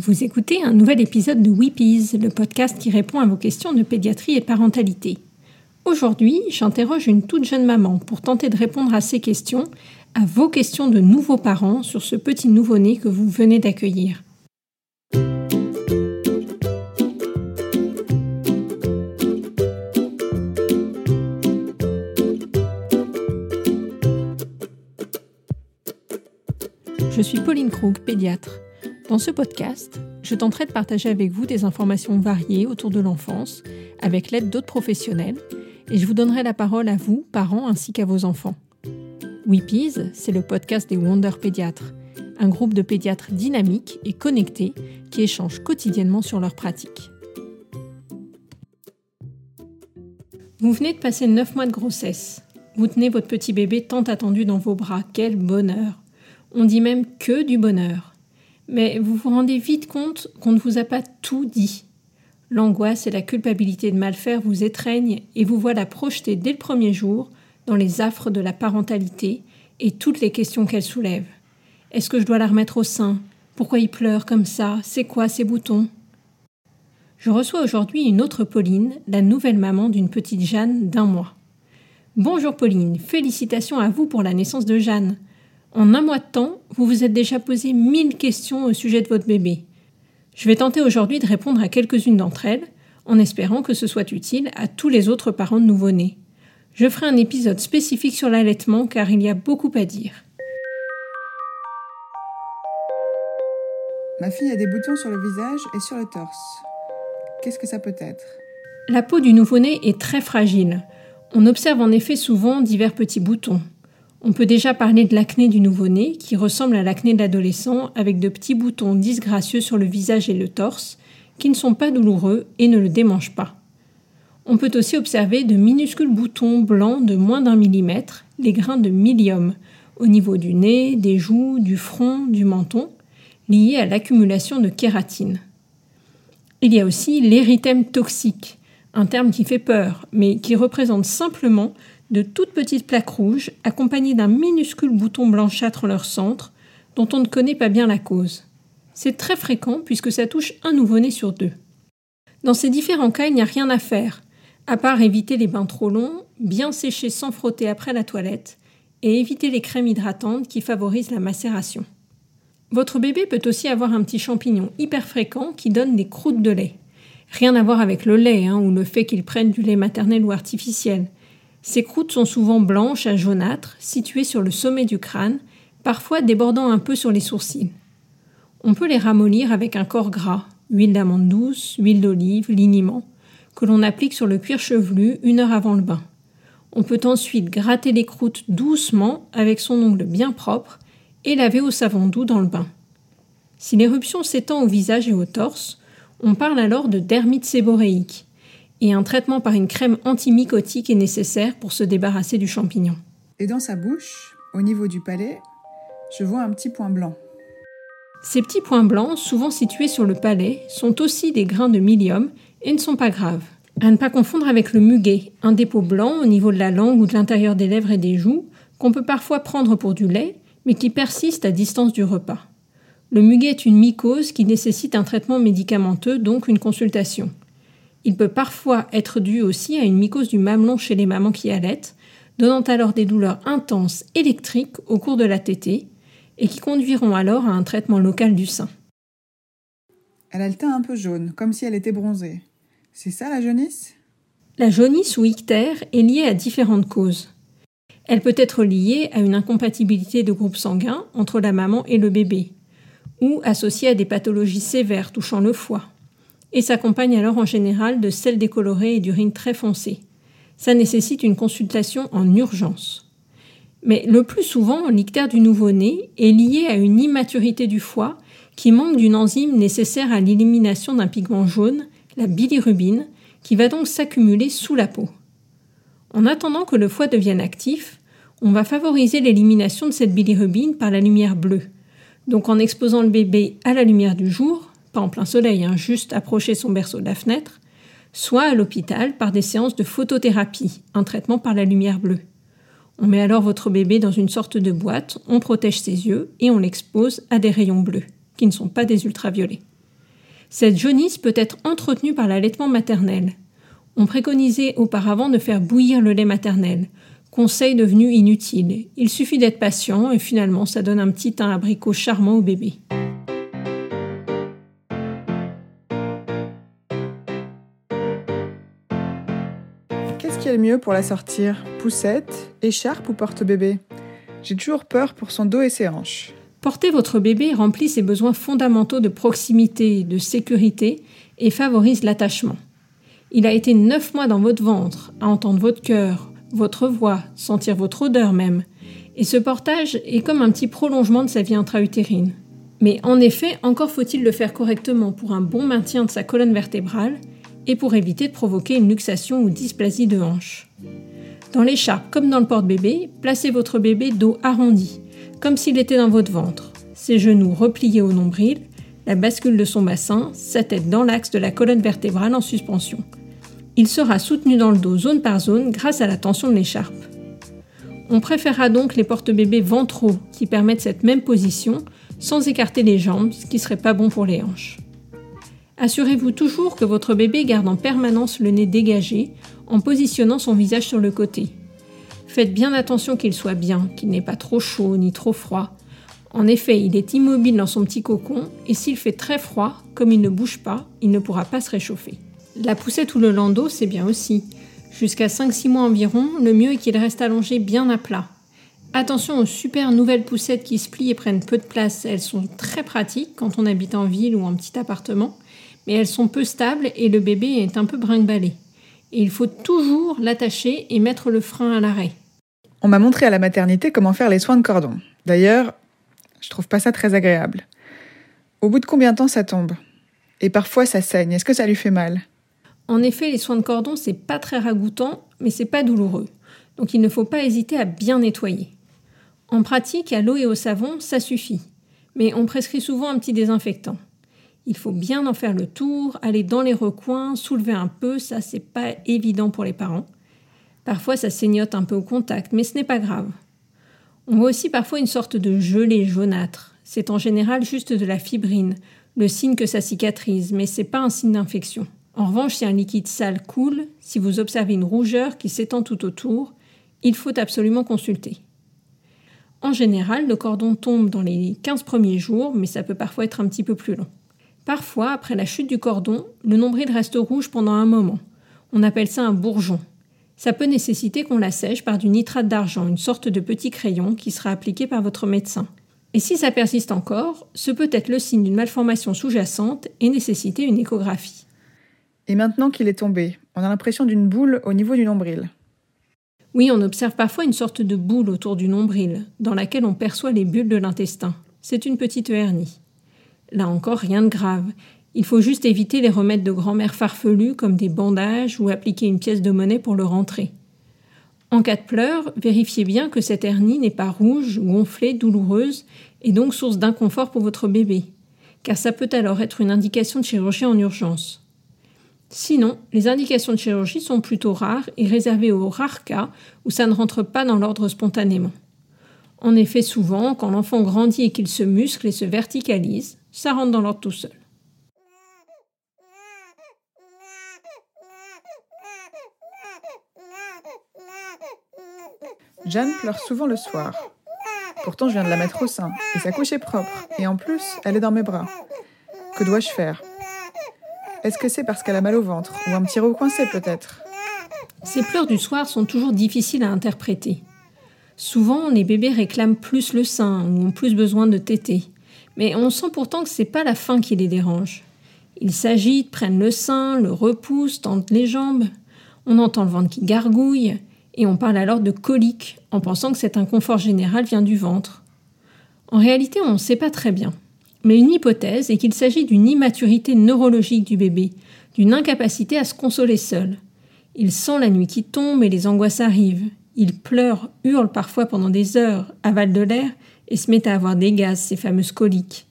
Vous écoutez un nouvel épisode de Weepies, le podcast qui répond à vos questions de pédiatrie et parentalité. Aujourd'hui, j'interroge une toute jeune maman pour tenter de répondre à ces questions, à vos questions de nouveaux parents sur ce petit nouveau-né que vous venez d'accueillir. Je suis Pauline Krug, pédiatre. Dans ce podcast, je tenterai de partager avec vous des informations variées autour de l'enfance, avec l'aide d'autres professionnels, et je vous donnerai la parole à vous, parents, ainsi qu'à vos enfants. Weepies, c'est le podcast des Wonder Pédiatres, un groupe de pédiatres dynamiques et connectés qui échangent quotidiennement sur leurs pratiques. Vous venez de passer 9 mois de grossesse. Vous tenez votre petit bébé tant attendu dans vos bras. Quel bonheur on dit même que du bonheur. Mais vous vous rendez vite compte qu'on ne vous a pas tout dit. L'angoisse et la culpabilité de mal faire vous étreignent et vous voilà projeter dès le premier jour dans les affres de la parentalité et toutes les questions qu'elle soulève. Est-ce que je dois la remettre au sein? Pourquoi il pleure comme ça? C'est quoi ces boutons? Je reçois aujourd'hui une autre Pauline, la nouvelle maman d'une petite Jeanne d'un mois. Bonjour Pauline, félicitations à vous pour la naissance de Jeanne. En un mois de temps, vous vous êtes déjà posé mille questions au sujet de votre bébé. Je vais tenter aujourd'hui de répondre à quelques-unes d'entre elles, en espérant que ce soit utile à tous les autres parents de nouveau-nés. Je ferai un épisode spécifique sur l'allaitement car il y a beaucoup à dire. Ma fille a des boutons sur le visage et sur le torse. Qu'est-ce que ça peut être? La peau du nouveau-né est très fragile. On observe en effet souvent divers petits boutons. On peut déjà parler de l'acné du nouveau-né, qui ressemble à l'acné de l'adolescent, avec de petits boutons disgracieux sur le visage et le torse, qui ne sont pas douloureux et ne le démangent pas. On peut aussi observer de minuscules boutons blancs de moins d'un millimètre, les grains de milium, au niveau du nez, des joues, du front, du menton, liés à l'accumulation de kératine. Il y a aussi l'érythème toxique, un terme qui fait peur, mais qui représente simplement de toutes petites plaques rouges accompagnées d'un minuscule bouton blanchâtre en leur centre dont on ne connaît pas bien la cause. C'est très fréquent puisque ça touche un nouveau-né sur deux. Dans ces différents cas, il n'y a rien à faire, à part éviter les bains trop longs, bien sécher sans frotter après la toilette et éviter les crèmes hydratantes qui favorisent la macération. Votre bébé peut aussi avoir un petit champignon hyper fréquent qui donne des croûtes de lait. Rien à voir avec le lait hein, ou le fait qu'il prenne du lait maternel ou artificiel. Ces croûtes sont souvent blanches à jaunâtres, situées sur le sommet du crâne, parfois débordant un peu sur les sourcils. On peut les ramollir avec un corps gras, huile d'amande douce, huile d'olive, liniment, que l'on applique sur le cuir chevelu une heure avant le bain. On peut ensuite gratter les croûtes doucement avec son ongle bien propre et laver au savon doux dans le bain. Si l'éruption s'étend au visage et au torse, on parle alors de dermite séboréique, et un traitement par une crème antimycotique est nécessaire pour se débarrasser du champignon. Et dans sa bouche, au niveau du palais, je vois un petit point blanc. Ces petits points blancs, souvent situés sur le palais, sont aussi des grains de milium et ne sont pas graves. À ne pas confondre avec le muguet, un dépôt blanc au niveau de la langue ou de l'intérieur des lèvres et des joues, qu'on peut parfois prendre pour du lait, mais qui persiste à distance du repas. Le muguet est une mycose qui nécessite un traitement médicamenteux, donc une consultation. Il peut parfois être dû aussi à une mycose du mamelon chez les mamans qui allaitent, donnant alors des douleurs intenses électriques au cours de la tétée et qui conduiront alors à un traitement local du sein. Elle a le teint un peu jaune, comme si elle était bronzée. C'est ça la jaunisse? La jaunisse ou ictère est liée à différentes causes. Elle peut être liée à une incompatibilité de groupe sanguin entre la maman et le bébé, ou associée à des pathologies sévères touchant le foie et s'accompagne alors en général de sel décoloré et d'urine très foncée. Ça nécessite une consultation en urgence. Mais le plus souvent, l'ictère du nouveau-né est lié à une immaturité du foie qui manque d'une enzyme nécessaire à l'élimination d'un pigment jaune, la bilirubine, qui va donc s'accumuler sous la peau. En attendant que le foie devienne actif, on va favoriser l'élimination de cette bilirubine par la lumière bleue. Donc en exposant le bébé à la lumière du jour, en plein soleil, hein, juste approcher son berceau de la fenêtre, soit à l'hôpital par des séances de photothérapie, un traitement par la lumière bleue. On met alors votre bébé dans une sorte de boîte, on protège ses yeux et on l'expose à des rayons bleus, qui ne sont pas des ultraviolets. Cette jaunisse peut être entretenue par l'allaitement maternel. On préconisait auparavant de faire bouillir le lait maternel. Conseil devenu inutile. Il suffit d'être patient et finalement ça donne un petit teint abricot charmant au bébé. Mieux pour la sortir Poussette, écharpe ou porte-bébé? J'ai toujours peur pour son dos et ses hanches. Porter votre bébé remplit ses besoins fondamentaux de proximité, de sécurité et favorise l'attachement. Il a été neuf mois dans votre ventre, à entendre votre cœur, votre voix, sentir votre odeur même. Et ce portage est comme un petit prolongement de sa vie intra-utérine. Mais en effet, encore faut-il le faire correctement pour un bon maintien de sa colonne vertébrale et pour éviter de provoquer une luxation ou dysplasie de hanche. Dans l'écharpe comme dans le porte-bébé, placez votre bébé dos arrondi, comme s'il était dans votre ventre, ses genoux repliés au nombril, la bascule de son bassin, sa tête dans l'axe de la colonne vertébrale en suspension. Il sera soutenu dans le dos zone par zone grâce à la tension de l'écharpe. On préférera donc les porte-bébés ventraux qui permettent cette même position sans écarter les jambes, ce qui serait pas bon pour les hanches. Assurez-vous toujours que votre bébé garde en permanence le nez dégagé en positionnant son visage sur le côté. Faites bien attention qu'il soit bien, qu'il n'ait pas trop chaud ni trop froid. En effet, il est immobile dans son petit cocon et s'il fait très froid, comme il ne bouge pas, il ne pourra pas se réchauffer. La poussette ou le landau, c'est bien aussi. Jusqu'à 5-6 mois environ, le mieux est qu'il reste allongé bien à plat. Attention aux super nouvelles poussettes qui se plient et prennent peu de place. Elles sont très pratiques quand on habite en ville ou en petit appartement, mais elles sont peu stables et le bébé est un peu brinque-ballé. Et il faut toujours l'attacher et mettre le frein à l'arrêt. On m'a montré à la maternité comment faire les soins de cordon. D'ailleurs, je trouve pas ça très agréable. Au bout de combien de temps ça tombe? Et parfois ça saigne. Est-ce que ça lui fait mal? En effet, les soins de cordon, c'est pas très ragoûtant, mais c'est pas douloureux. Donc il ne faut pas hésiter à bien nettoyer. En pratique, à l'eau et au savon, ça suffit. Mais on prescrit souvent un petit désinfectant. Il faut bien en faire le tour, aller dans les recoins, soulever un peu, ça c'est pas évident pour les parents. Parfois ça saignote un peu au contact, mais ce n'est pas grave. On voit aussi parfois une sorte de gelée jaunâtre. C'est en général juste de la fibrine, le signe que ça cicatrise, mais c'est pas un signe d'infection. En revanche, si un liquide sale coule, si vous observez une rougeur qui s'étend tout autour, il faut absolument consulter. En général, le cordon tombe dans les 15 premiers jours, mais ça peut parfois être un petit peu plus long. Parfois, après la chute du cordon, le nombril reste rouge pendant un moment. On appelle ça un bourgeon. Ça peut nécessiter qu'on l'assèche par du nitrate d'argent, une sorte de petit crayon qui sera appliqué par votre médecin. Et si ça persiste encore, ce peut être le signe d'une malformation sous-jacente et nécessiter une échographie. Et maintenant qu'il est tombé, on a l'impression d'une boule au niveau du nombril. Oui, on observe parfois une sorte de boule autour du nombril, dans laquelle on perçoit les bulles de l'intestin. C'est une petite hernie. Là encore, rien de grave. Il faut juste éviter les remèdes de grand-mère farfelus comme des bandages ou appliquer une pièce de monnaie pour le rentrer. En cas de pleurs, vérifiez bien que cette hernie n'est pas rouge, gonflée, douloureuse et donc source d'inconfort pour votre bébé, car ça peut alors être une indication de chirurgie en urgence. Sinon, les indications de chirurgie sont plutôt rares et réservées aux rares cas où ça ne rentre pas dans l'ordre spontanément. En effet, souvent, quand l'enfant grandit et qu'il se muscle et se verticalise, ça rentre dans l'ordre tout seul. Jeanne pleure souvent le soir. Pourtant, je viens de la mettre au sein, et sa couche est propre, et en plus, elle est dans mes bras. Que dois-je faire? Est-ce que c'est parce qu'elle a mal au ventre Ou un petit recoincé peut-être? Ces pleurs du soir sont toujours difficiles à interpréter. Souvent, les bébés réclament plus le sein ou ont plus besoin de téter. Mais on sent pourtant que c'est pas la faim qui les dérange. Ils s'agitent, prennent le sein, le repoussent, tentent les jambes. On entend le ventre qui gargouille et on parle alors de colique en pensant que cet inconfort général vient du ventre. En réalité, on ne sait pas très bien. Mais une hypothèse est qu'il s'agit d'une immaturité neurologique du bébé, d'une incapacité à se consoler seul. Il sent la nuit qui tombe et les angoisses arrivent. Il pleure, hurle parfois pendant des heures, avale de l'air et se met à avoir des gaz, ces fameuses coliques.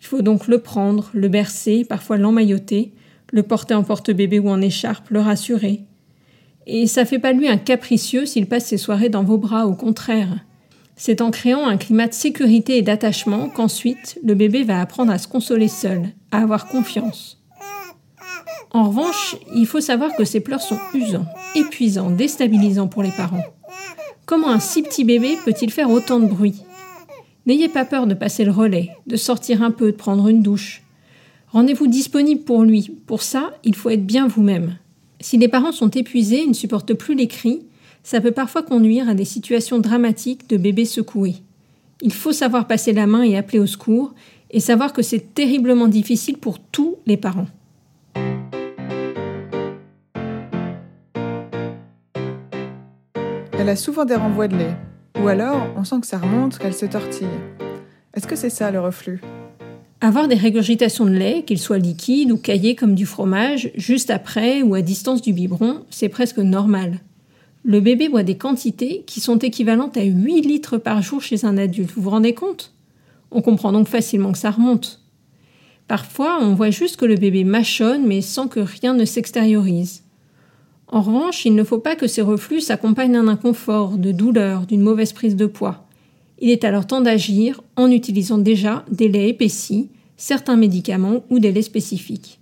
Il faut donc le prendre, le bercer, parfois l'emmailloter, le porter en porte-bébé ou en écharpe, le rassurer. Et ça fait pas lui un capricieux s'il passe ses soirées dans vos bras, au contraire. C'est en créant un climat de sécurité et d'attachement qu'ensuite le bébé va apprendre à se consoler seul, à avoir confiance. En revanche, il faut savoir que ces pleurs sont usants, épuisants, déstabilisants pour les parents. Comment un si petit bébé peut-il faire autant de bruit? N'ayez pas peur de passer le relais, de sortir un peu, de prendre une douche. Rendez-vous disponible pour lui. Pour ça, il faut être bien vous-même. Si les parents sont épuisés et ne supportent plus les cris, ça peut parfois conduire à des situations dramatiques de bébés secoués. Il faut savoir passer la main et appeler au secours, et savoir que c'est terriblement difficile pour tous les parents. Elle a souvent des renvois de lait, ou alors on sent que ça remonte, qu'elle se tortille. Est-ce que c'est ça le reflux? Avoir des régurgitations de lait, qu'ils soient liquides ou caillés comme du fromage, juste après ou à distance du biberon, c'est presque normal. Le bébé boit des quantités qui sont équivalentes à 8 litres par jour chez un adulte. Vous vous rendez compte? On comprend donc facilement que ça remonte. Parfois, on voit juste que le bébé mâchonne, mais sans que rien ne s'extériorise. En revanche, il ne faut pas que ces reflux s'accompagnent d'un inconfort, de douleur, d'une mauvaise prise de poids. Il est alors temps d'agir en utilisant déjà des laits épaissis, certains médicaments ou des laits spécifiques.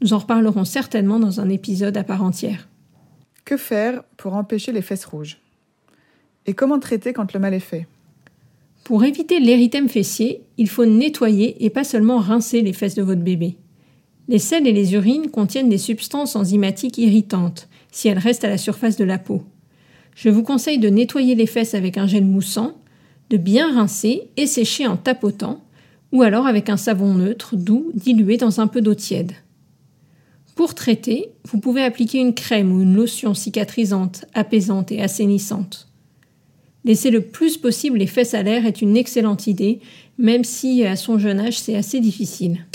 Nous en reparlerons certainement dans un épisode à part entière. Que faire pour empêcher les fesses rouges? Et comment traiter quand le mal est fait? Pour éviter l'érythème fessier, il faut nettoyer et pas seulement rincer les fesses de votre bébé. Les selles et les urines contiennent des substances enzymatiques irritantes si elles restent à la surface de la peau. Je vous conseille de nettoyer les fesses avec un gel moussant de bien rincer et sécher en tapotant, ou alors avec un savon neutre doux dilué dans un peu d'eau tiède. Pour traiter, vous pouvez appliquer une crème ou une lotion cicatrisante, apaisante et assainissante. Laisser le plus possible les fesses à l'air est une excellente idée, même si à son jeune âge c'est assez difficile.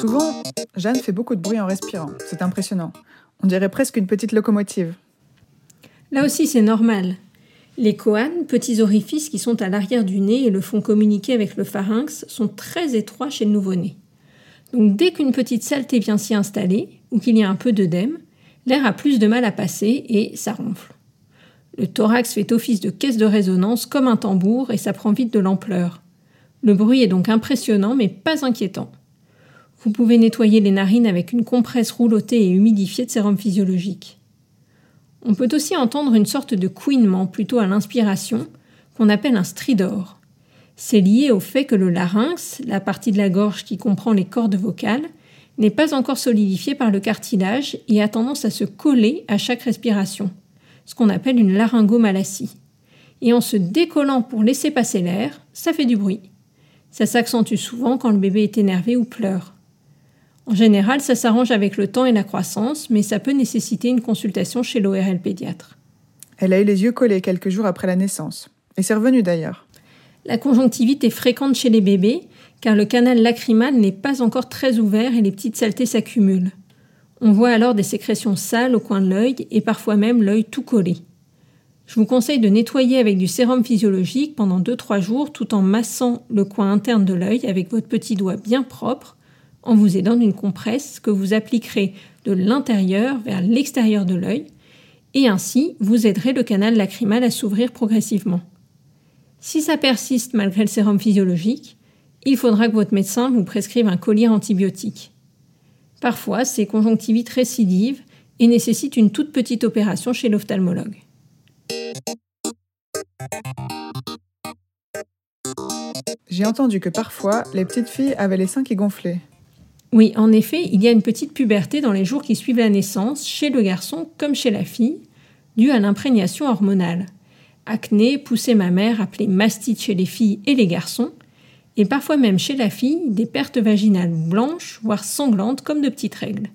Souvent, Jeanne fait beaucoup de bruit en respirant. C'est impressionnant. On dirait presque une petite locomotive. Là aussi, c'est normal. Les coanes, petits orifices qui sont à l'arrière du nez et le font communiquer avec le pharynx, sont très étroits chez le nouveau-né. Donc dès qu'une petite saleté vient s'y installer, ou qu'il y a un peu d'œdème, l'air a plus de mal à passer et ça ronfle. Le thorax fait office de caisse de résonance comme un tambour et ça prend vite de l'ampleur. Le bruit est donc impressionnant mais pas inquiétant. Vous pouvez nettoyer les narines avec une compresse roulottée et humidifiée de sérum physiologique. On peut aussi entendre une sorte de couinement plutôt à l'inspiration, qu'on appelle un stridor. C'est lié au fait que le larynx, la partie de la gorge qui comprend les cordes vocales, n'est pas encore solidifié par le cartilage et a tendance à se coller à chaque respiration, ce qu'on appelle une laryngomalacie. Et en se décollant pour laisser passer l'air, ça fait du bruit. Ça s'accentue souvent quand le bébé est énervé ou pleure. En général, ça s'arrange avec le temps et la croissance, mais ça peut nécessiter une consultation chez l'ORL pédiatre. Elle a eu les yeux collés quelques jours après la naissance. Et c'est revenu d'ailleurs. La conjonctivite est fréquente chez les bébés, car le canal lacrymal n'est pas encore très ouvert et les petites saletés s'accumulent. On voit alors des sécrétions sales au coin de l'œil et parfois même l'œil tout collé. Je vous conseille de nettoyer avec du sérum physiologique pendant 2-3 jours tout en massant le coin interne de l'œil avec votre petit doigt bien propre en vous aidant d'une compresse que vous appliquerez de l'intérieur vers l'extérieur de l'œil, et ainsi vous aiderez le canal lacrymal à s'ouvrir progressivement. Si ça persiste malgré le sérum physiologique, il faudra que votre médecin vous prescrive un collier antibiotique. Parfois, ces conjonctivites récidivent et nécessitent une toute petite opération chez l'ophtalmologue. J'ai entendu que parfois, les petites filles avaient les seins qui gonflaient. Oui, en effet, il y a une petite puberté dans les jours qui suivent la naissance, chez le garçon comme chez la fille, due à l'imprégnation hormonale. Acné, poussée mammaire, appelée mastite chez les filles et les garçons, et parfois même chez la fille, des pertes vaginales blanches, voire sanglantes comme de petites règles.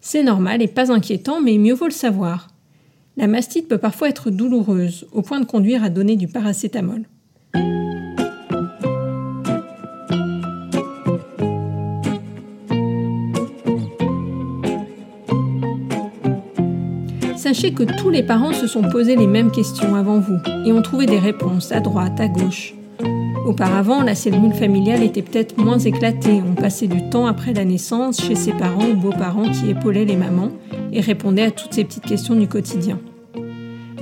C'est normal et pas inquiétant, mais mieux vaut le savoir. La mastite peut parfois être douloureuse, au point de conduire à donner du paracétamol. Sachez que tous les parents se sont posés les mêmes questions avant vous et ont trouvé des réponses à droite, à gauche. Auparavant, la cellule familiale était peut-être moins éclatée. On passait du temps après la naissance chez ses parents ou beaux-parents qui épaulaient les mamans et répondaient à toutes ces petites questions du quotidien.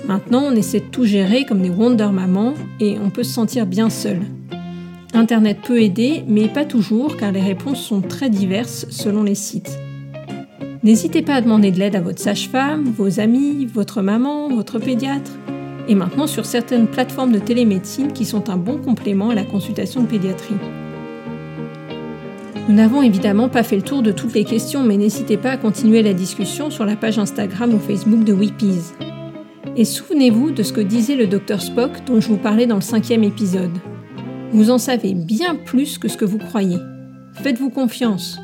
Maintenant, on essaie de tout gérer comme des Wonder Maman et on peut se sentir bien seul. Internet peut aider, mais pas toujours car les réponses sont très diverses selon les sites. N'hésitez pas à demander de l'aide à votre sage-femme, vos amis, votre maman, votre pédiatre, et maintenant sur certaines plateformes de télémédecine qui sont un bon complément à la consultation de pédiatrie. Nous n'avons évidemment pas fait le tour de toutes les questions, mais n'hésitez pas à continuer la discussion sur la page Instagram ou Facebook de Weepies. Et souvenez-vous de ce que disait le docteur Spock dont je vous parlais dans le cinquième épisode. Vous en savez bien plus que ce que vous croyez. Faites-vous confiance.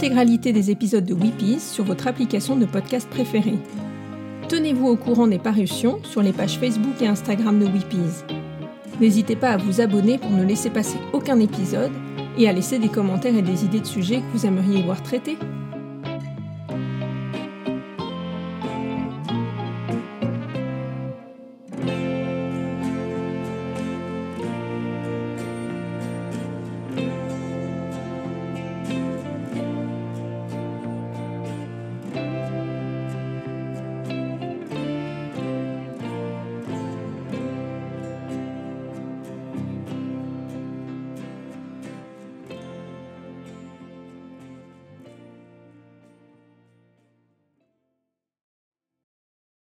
L'intégralité des épisodes de Weepies sur votre application de podcast préférée. Tenez-vous au courant des parutions sur les pages Facebook et Instagram de Weepies. N'hésitez pas à vous abonner pour ne laisser passer aucun épisode et à laisser des commentaires et des idées de sujets que vous aimeriez voir traités.